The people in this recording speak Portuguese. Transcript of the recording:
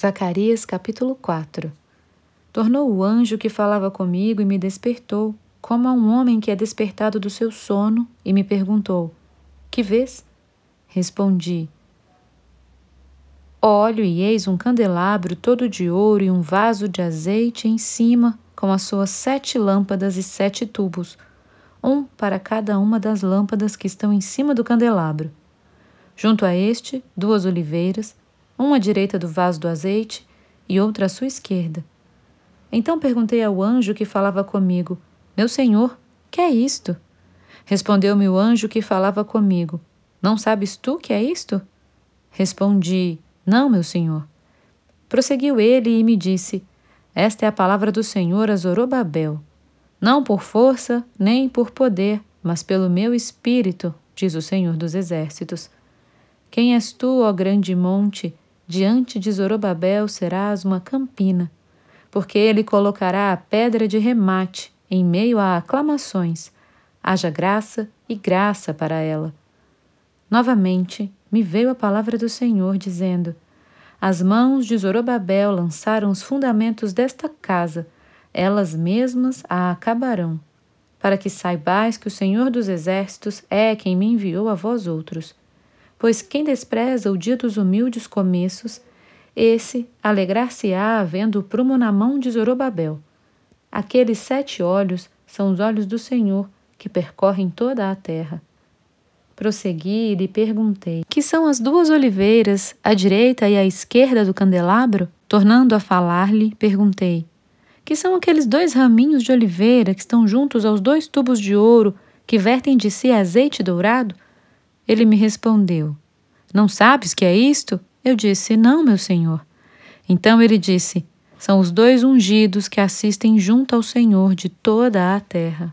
Zacarias capítulo 4 Tornou o anjo que falava comigo e me despertou, como a um homem que é despertado do seu sono, e me perguntou: Que vês? Respondi: Olho e eis um candelabro todo de ouro e um vaso de azeite em cima, com as suas sete lâmpadas e sete tubos, um para cada uma das lâmpadas que estão em cima do candelabro. Junto a este, duas oliveiras, uma à direita do vaso do azeite e outra à sua esquerda. Então perguntei ao anjo que falava comigo: Meu senhor, que é isto? Respondeu-me o anjo que falava comigo: Não sabes tu que é isto? Respondi: Não, meu senhor. Prosseguiu ele e me disse: Esta é a palavra do Senhor a Zorobabel. Não por força, nem por poder, mas pelo meu espírito, diz o Senhor dos Exércitos. Quem és tu, ó grande monte? Diante de Zorobabel serás uma campina, porque ele colocará a pedra de remate em meio a aclamações. Haja graça e graça para ela. Novamente me veio a palavra do Senhor, dizendo: As mãos de Zorobabel lançaram os fundamentos desta casa, elas mesmas a acabarão, para que saibais que o Senhor dos Exércitos é quem me enviou a vós outros. Pois quem despreza o dia dos humildes começos, esse alegrar-se-á vendo o prumo na mão de Zorobabel. Aqueles sete olhos são os olhos do Senhor que percorrem toda a terra. Prossegui e lhe perguntei: Que são as duas oliveiras, à direita e à esquerda do candelabro? Tornando a falar-lhe, perguntei: Que são aqueles dois raminhos de oliveira que estão juntos aos dois tubos de ouro que vertem de si azeite dourado? Ele me respondeu: Não sabes que é isto? Eu disse: Não, meu senhor. Então ele disse: São os dois ungidos que assistem junto ao Senhor de toda a terra.